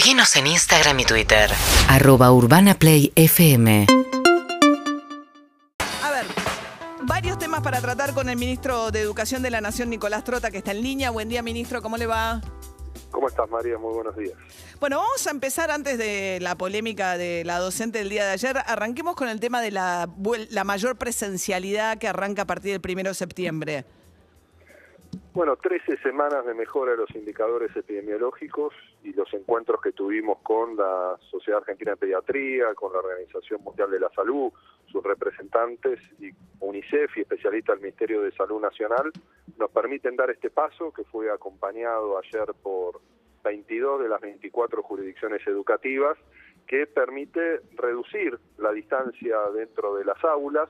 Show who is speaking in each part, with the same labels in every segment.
Speaker 1: Seguinos en Instagram y Twitter.
Speaker 2: arroba urbanaplayfm
Speaker 3: A ver, varios temas para tratar con el ministro de Educación de la Nación, Nicolás Trota, que está en línea. Buen día, ministro, ¿cómo le va?
Speaker 4: ¿Cómo estás, María? Muy buenos días.
Speaker 3: Bueno, vamos a empezar antes de la polémica de la docente del día de ayer. Arranquemos con el tema de la, la mayor presencialidad que arranca a partir del primero de septiembre.
Speaker 4: Bueno, 13 semanas de mejora de los indicadores epidemiológicos y los encuentros que tuvimos con la Sociedad Argentina de Pediatría, con la Organización Mundial de la Salud, sus representantes y UNICEF y especialistas del Ministerio de Salud Nacional nos permiten dar este paso que fue acompañado ayer por 22 de las 24 jurisdicciones educativas que permite reducir la distancia dentro de las aulas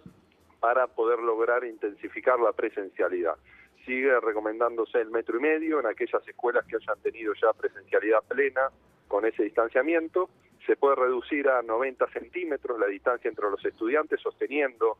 Speaker 4: para poder lograr intensificar la presencialidad. Sigue recomendándose el metro y medio en aquellas escuelas que hayan tenido ya presencialidad plena con ese distanciamiento. Se puede reducir a 90 centímetros la distancia entre los estudiantes sosteniendo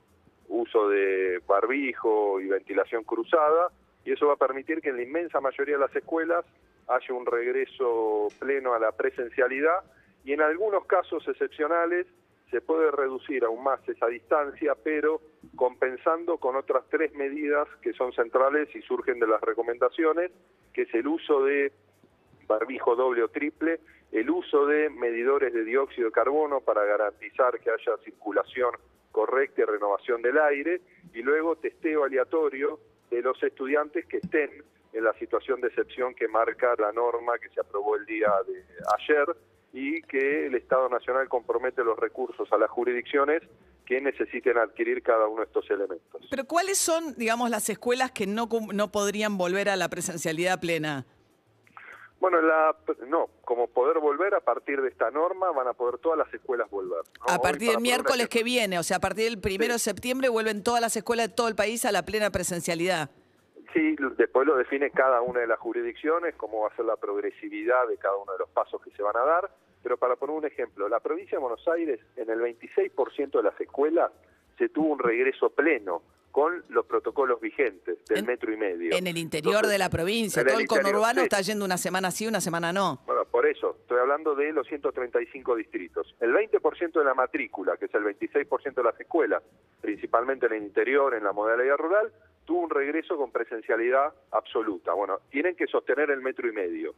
Speaker 4: uso de barbijo y ventilación cruzada y eso va a permitir que en la inmensa mayoría de las escuelas haya un regreso pleno a la presencialidad y en algunos casos excepcionales se puede reducir aún más esa distancia, pero compensando con otras tres medidas que son centrales y surgen de las recomendaciones, que es el uso de barbijo doble o triple, el uso de medidores de dióxido de carbono para garantizar que haya circulación correcta y renovación del aire, y luego testeo aleatorio de los estudiantes que estén en la situación de excepción que marca la norma que se aprobó el día de ayer y que el Estado Nacional compromete los recursos a las jurisdicciones que necesiten adquirir cada uno de estos elementos.
Speaker 3: Pero ¿cuáles son, digamos, las escuelas que no, no podrían volver a la presencialidad plena?
Speaker 4: Bueno, la, no, como poder volver a partir de esta norma, van a poder todas las escuelas volver. ¿no?
Speaker 3: A partir del miércoles que viene, o sea, a partir del primero de septiembre vuelven todas las escuelas de todo el país a la plena presencialidad.
Speaker 4: Sí, después lo define cada una de las jurisdicciones, cómo va a ser la progresividad de cada uno de los pasos que se van a dar. Pero para poner un ejemplo, la provincia de Buenos Aires, en el 26% de las escuelas, se tuvo un regreso pleno con los protocolos vigentes del
Speaker 3: En-
Speaker 4: metro y medio.
Speaker 3: En el interior
Speaker 4: Entonces,
Speaker 3: de la provincia, todo
Speaker 4: el
Speaker 3: conurbano
Speaker 4: sí.
Speaker 3: está yendo una semana sí, una semana no.
Speaker 4: Bueno, por eso, estoy hablando de los 135 distritos. El 20% de la matrícula, que es el 26% de las escuelas, principalmente en el interior, en la modalidad rural, tuvo un regreso con presencialidad absoluta. Bueno, tienen que sostener el metro y medio.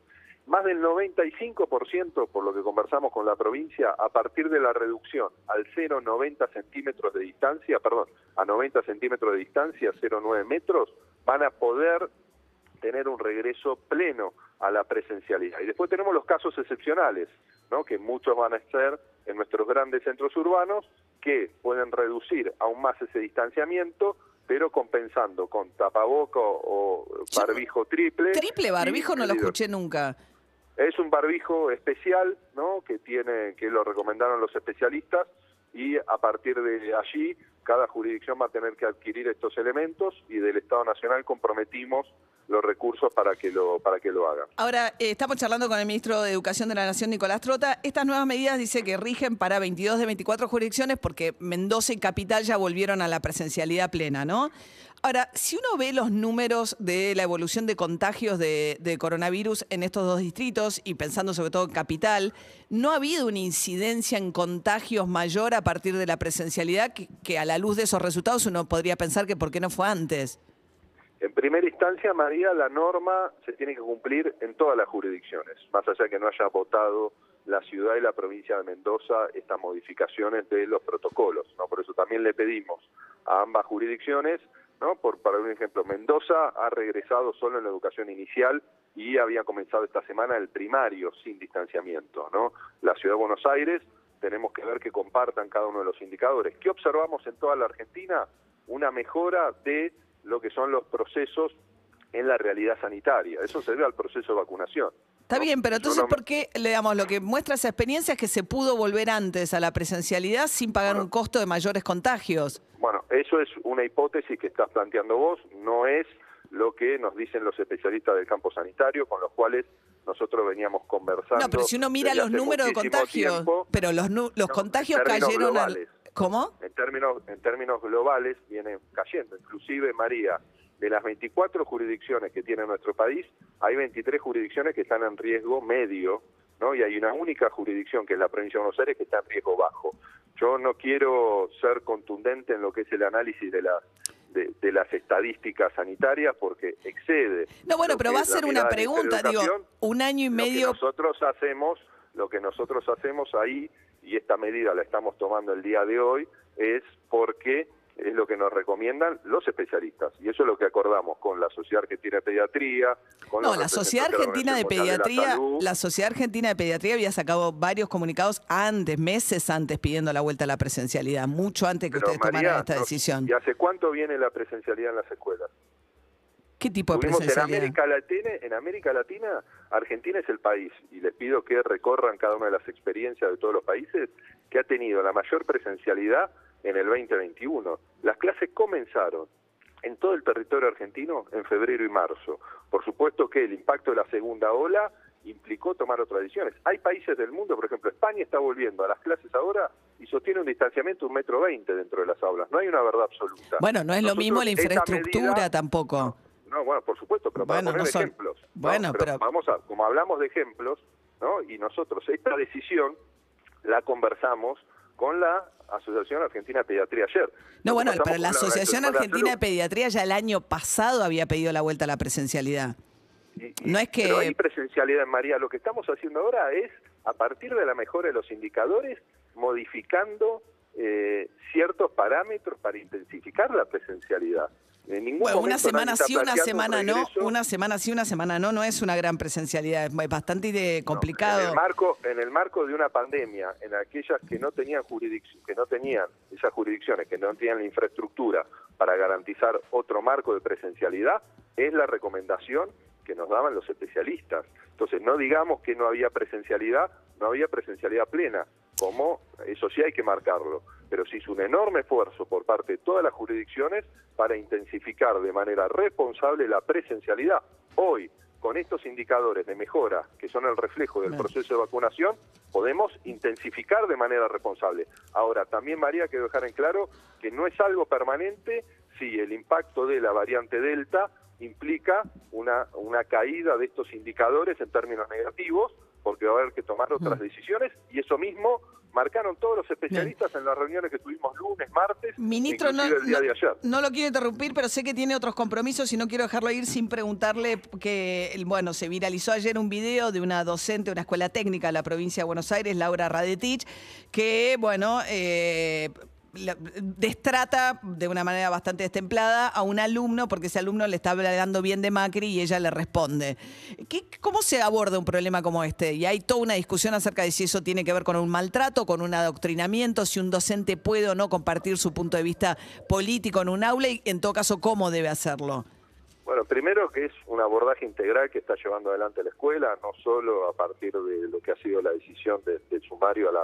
Speaker 4: Más del 95%, por lo que conversamos con la provincia, a partir de la reducción al 0,90 centímetros de distancia, perdón, a 90 centímetros de distancia, 0,9 metros, van a poder tener un regreso pleno a la presencialidad. Y después tenemos los casos excepcionales, ¿no? que muchos van a ser en nuestros grandes centros urbanos, que pueden reducir aún más ese distanciamiento, pero compensando con tapaboco o barbijo triple.
Speaker 3: Triple barbijo no lo escuché nunca.
Speaker 4: Es un barbijo especial, ¿no? Que tiene, que lo recomendaron los especialistas y a partir de allí cada jurisdicción va a tener que adquirir estos elementos y del Estado Nacional comprometimos los recursos para que lo para que lo hagan.
Speaker 3: Ahora, eh, estamos charlando con el ministro de Educación de la Nación, Nicolás Trota. Estas nuevas medidas dice que rigen para 22 de 24 jurisdicciones porque Mendoza y Capital ya volvieron a la presencialidad plena, ¿no? Ahora, si uno ve los números de la evolución de contagios de, coronavirus en estos dos distritos y pensando sobre todo en Capital, ¿no ha habido una incidencia en contagios mayor a partir de la presencialidad que, que a la luz de esos resultados uno podría pensar que por qué no fue antes?
Speaker 4: En primera instancia, María, la norma se tiene que cumplir en todas las jurisdicciones, más allá que no haya votado la ciudad y la provincia de Mendoza estas modificaciones de los protocolos. ¿no? Por eso también le pedimos a ambas jurisdicciones, ¿no? por para un ejemplo, Mendoza ha regresado solo en la educación inicial y había comenzado esta semana el primario sin distanciamiento. ¿no? La ciudad de Buenos Aires tenemos que ver que compartan cada uno de los indicadores. ¿Qué observamos en toda la Argentina? Una mejora de lo que son los procesos en la realidad sanitaria. Eso se debe al proceso de vacunación.
Speaker 3: Está
Speaker 4: ¿no?
Speaker 3: bien, pero entonces,
Speaker 4: no-
Speaker 3: ¿por qué, le damos lo que muestra esa experiencia es que se pudo volver antes a la presencialidad sin pagar
Speaker 4: Bueno.
Speaker 3: un costo de mayores contagios?
Speaker 4: Bueno, eso es una hipótesis que estás planteando vos, no es lo que nos dicen los especialistas del campo sanitario, con los cuales nosotros veníamos conversando.
Speaker 3: No, pero si uno mira los números de contagios,
Speaker 4: tiempo.
Speaker 3: pero los, los
Speaker 4: No,
Speaker 3: contagios cayeron al... ¿Cómo?
Speaker 4: en términos en términos globales vienen cayendo. Inclusive, María, de las 24 jurisdicciones que tiene nuestro país, hay 23 jurisdicciones que están en riesgo medio, ¿no? Y hay una única jurisdicción, que es la provincia de Buenos Aires, que está en riesgo bajo. Yo no quiero ser contundente en lo que es el análisis de las de, de las estadísticas sanitarias porque excede.
Speaker 3: No, bueno, pero va a ser una pregunta, digo, un año y
Speaker 4: Lo que
Speaker 3: medio
Speaker 4: nosotros hacemos, lo que nosotros hacemos ahí, y esta medida la estamos tomando el día de hoy, es porque nos recomiendan los especialistas. Y eso es lo que acordamos con la Sociedad Argentina de Pediatría, con
Speaker 3: No, la Sociedad Argentina de
Speaker 4: la
Speaker 3: Pediatría, la Sociedad Argentina de Pediatría había sacado varios comunicados antes, meses antes, pidiendo la vuelta a la presencialidad, mucho antes que
Speaker 4: Pero,
Speaker 3: ustedes tomaran esta
Speaker 4: no-
Speaker 3: decisión.
Speaker 4: ¿Y hace cuánto viene la presencialidad en las escuelas?
Speaker 3: ¿Qué tipo de
Speaker 4: en
Speaker 3: presencialidad?
Speaker 4: América Latina, en América Latina, Argentina es el país, y les pido que recorran cada una de las experiencias de todos los países, que ha tenido la mayor presencialidad en el 2021. Las clases comenzaron en todo el territorio argentino en febrero y marzo. Por supuesto que el impacto de la segunda ola implicó tomar otras decisiones. Hay países del mundo, por ejemplo, España está volviendo a las clases ahora y sostiene un distanciamiento de un metro veinte dentro de las aulas. No hay una verdad absoluta.
Speaker 3: Bueno, no es lo mismo la infraestructura
Speaker 4: medida-
Speaker 3: tampoco.
Speaker 4: no, bueno, por supuesto, pero para
Speaker 3: Bueno,
Speaker 4: poner
Speaker 3: no son-
Speaker 4: ejemplos. ¿no?
Speaker 3: bueno, pero-
Speaker 4: vamos a, como hablamos de ejemplos, ¿no? Y nosotros esta decisión la conversamos con la Asociación Argentina de Pediatría ayer.
Speaker 3: No, bueno, pero la Asociación Argentina de. Pediatría ya el año pasado había pedido la vuelta a la presencialidad.
Speaker 4: Y- y-
Speaker 3: no es que-
Speaker 4: Pero hay presencialidad en María. Lo que estamos haciendo ahora es, a partir de la mejora de los indicadores, modificando eh, ciertos parámetros para intensificar la presencialidad. En ningún
Speaker 3: Bueno, una semana sí, una semana no, una semana sí, una semana no, no es una gran presencialidad, es bastante de-
Speaker 4: En
Speaker 3: complicado.
Speaker 4: el marco, en el marco de una pandemia, en aquellas que no tenían jurisdicción, que no tenían esas jurisdicciones, que no tenían la infraestructura para garantizar otro marco de presencialidad, es la recomendación que nos daban los especialistas. Entonces, no digamos que no había presencialidad, no había presencialidad plena, como eso sí hay que marcarlo, pero se hizo un enorme esfuerzo por parte de todas las jurisdicciones para intensificar de manera responsable la presencialidad. Hoy, con estos indicadores de mejora, que son el reflejo del proceso de vacunación, podemos intensificar de manera responsable. Ahora, también María, quiero dejar en claro que no es algo permanente si el impacto de la variante Delta implica una, una caída de estos indicadores en términos negativos, porque va a haber que tomar otras
Speaker 3: Mm.
Speaker 4: decisiones, y eso mismo marcaron todos los especialistas en las reuniones que tuvimos lunes, martes,
Speaker 3: Ministro, no,
Speaker 4: el día
Speaker 3: no-
Speaker 4: de ayer.
Speaker 3: no lo quiero interrumpir, pero sé que tiene otros compromisos y no quiero dejarlo ir sin preguntarle que, bueno, se viralizó ayer un video de una docente de una escuela técnica de la provincia de Buenos Aires, Laura Radetich, que, bueno, eh, destrata de una manera bastante destemplada a un alumno porque ese alumno le está hablando bien de Macri y ella le responde. ¿Qué- ¿Cómo se aborda un problema como este? Y hay toda una discusión acerca de si eso tiene que ver con un maltrato, con un adoctrinamiento, si un docente puede o no compartir su punto de vista político en un aula y en todo caso cómo debe hacerlo.
Speaker 4: Bueno, primero que es un abordaje integral que está llevando adelante la escuela, no solo a partir de lo que ha sido la decisión de- del sumario a la,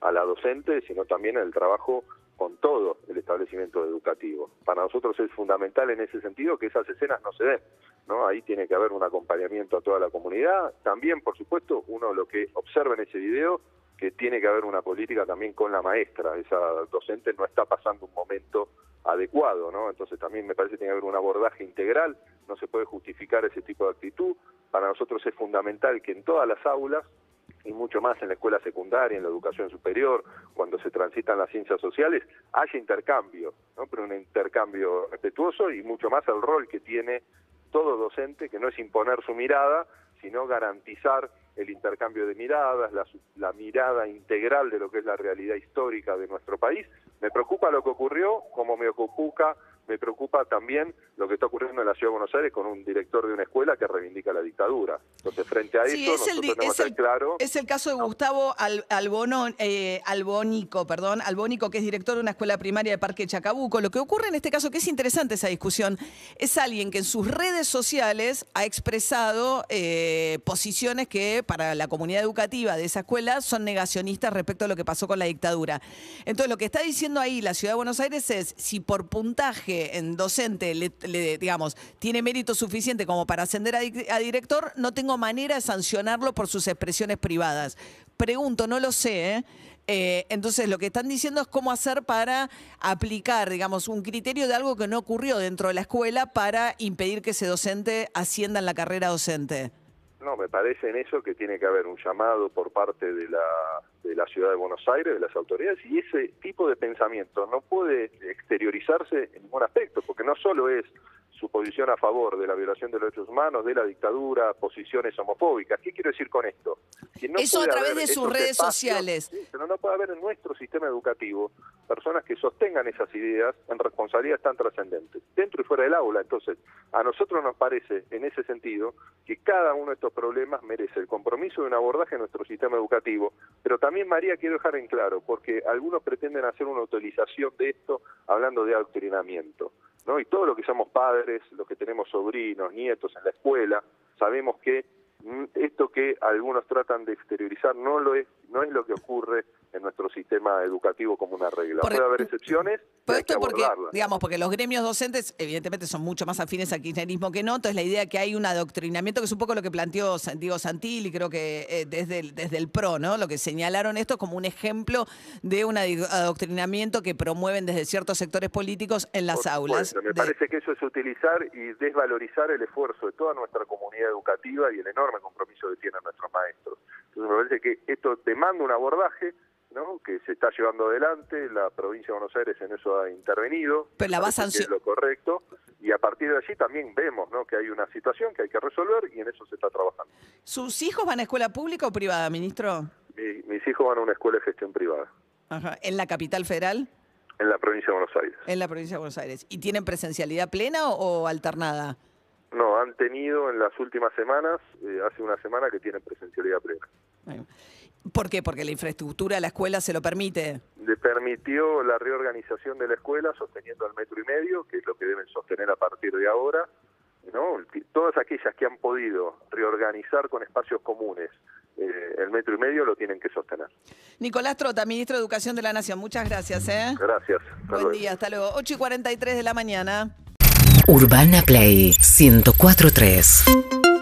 Speaker 4: a la docente, sino también el trabajo con todo el establecimiento educativo. Para nosotros es fundamental en ese sentido que esas escenas no se den, ¿no? Ahí tiene que haber un acompañamiento a toda la comunidad. También, por supuesto, uno lo que observa en ese video que tiene que haber una política también con la maestra. Esa docente no está pasando un momento adecuado, ¿no? Entonces también me parece que tiene que haber un abordaje integral, no se puede justificar ese tipo de actitud. Para nosotros es fundamental que en todas las aulas y mucho más en la escuela secundaria, en la educación superior, cuando se transitan las ciencias sociales, haya intercambio, ¿no? pero un intercambio respetuoso y mucho más el rol que tiene todo docente, que no es imponer su mirada, sino garantizar el intercambio de miradas, la, la mirada integral de lo que es la realidad histórica de nuestro país. Me preocupa lo que ocurrió, como me preocupa, me preocupa también lo que está ocurriendo en la Ciudad de Buenos Aires con un director de una escuela que reivindica la dictadura. Entonces, frente a
Speaker 3: Sí,
Speaker 4: eso,
Speaker 3: es el,
Speaker 4: nosotros tenemos
Speaker 3: es el-
Speaker 4: claro.
Speaker 3: es el caso de Gustavo Al- Albono- eh, Albónico, perdón, Albónico, que es director de una escuela primaria de Parque Chacabuco. Lo que ocurre en este caso, que es interesante esa discusión, es alguien que en sus redes sociales ha expresado eh, posiciones que para la comunidad educativa de esa escuela son negacionistas respecto a lo que pasó con la dictadura. Entonces, lo que está diciendo ahí la Ciudad de Buenos Aires es, si por puntaje en docente, le, digamos, tiene mérito suficiente como para ascender a director, no tengo manera de sancionarlo por sus expresiones privadas. Pregunto, no lo sé, ¿eh? Eh, entonces, lo que están diciendo es cómo hacer para aplicar, digamos, un criterio de algo que no ocurrió dentro de la escuela para impedir que ese docente ascienda en la carrera docente.
Speaker 4: No, me parece en eso que tiene que haber un llamado por parte de la, de la ciudad de Buenos Aires, de las autoridades, y ese tipo de pensamiento no puede exteriorizarse en ningún aspecto, porque no solo es su posición a favor de la violación de los derechos humanos, de la dictadura, posiciones homofóbicas. ¿Qué quiero decir con esto?
Speaker 3: Que no Eso a través de sus redes sociales.
Speaker 4: pero no puede haber en nuestro sistema educativo personas que sostengan esas ideas en responsabilidades tan trascendentes, dentro y fuera del aula. Entonces, a nosotros nos parece, en ese sentido, que cada uno de estos problemas merece el compromiso de un abordaje en nuestro sistema educativo, pero también, María, quiero dejar en claro, porque algunos pretenden hacer una utilización de esto hablando de adoctrinamiento. ¿No? Y todos los que somos padres, los que tenemos sobrinos, nietos en la escuela, sabemos que mm, esto que algunos tratan de exteriorizar no lo es, no es lo que ocurre en nuestro sistema educativo como una regla. Puede haber excepciones, pero esto
Speaker 3: porque, digamos, porque los gremios docentes evidentemente son mucho más afines al kirchnerismo que no, entonces la idea que hay un adoctrinamiento, que es un poco lo que planteó Diego Santilli, creo que eh, desde, el, desde el PRO, ¿no? Lo que señalaron esto como un ejemplo de un adoctrinamiento que promueven desde ciertos sectores políticos en las aulas.
Speaker 4: me parece que eso es utilizar y desvalorizar el esfuerzo de toda nuestra comunidad educativa y el enorme compromiso que tienen nuestros maestros. Entonces me parece que esto demanda un abordaje que se está llevando adelante, la provincia de Buenos Aires en eso ha intervenido,
Speaker 3: Pero la
Speaker 4: es lo correcto, y a partir de allí también vemos ¿no? que hay una situación que hay que resolver y en eso se está trabajando.
Speaker 3: ¿Sus hijos van a escuela pública o privada, ministro?
Speaker 4: mis hijos van a una escuela de gestión privada.
Speaker 3: Ajá. ¿En la capital federal?
Speaker 4: En la provincia de Buenos Aires.
Speaker 3: En la provincia de Buenos Aires. ¿Y tienen presencialidad plena o, alternada?
Speaker 4: No, han tenido en las últimas semanas, eh, hace una semana que tienen presencialidad plena.
Speaker 3: ¿Por qué? Porque la infraestructura de la escuela se lo permite.
Speaker 4: Le permitió la reorganización de la escuela sosteniendo el metro y medio, que es lo que deben sostener a partir de ahora. ¿no? Todas aquellas que han podido reorganizar con espacios comunes eh, el metro y medio lo tienen que sostener.
Speaker 3: Nicolás Trota, ministro de Educación de la Nación, muchas gracias. ¿eh?
Speaker 4: Gracias.
Speaker 3: Buen día, hasta luego. 8 y 43 de la mañana.
Speaker 2: Urbana Play 1043.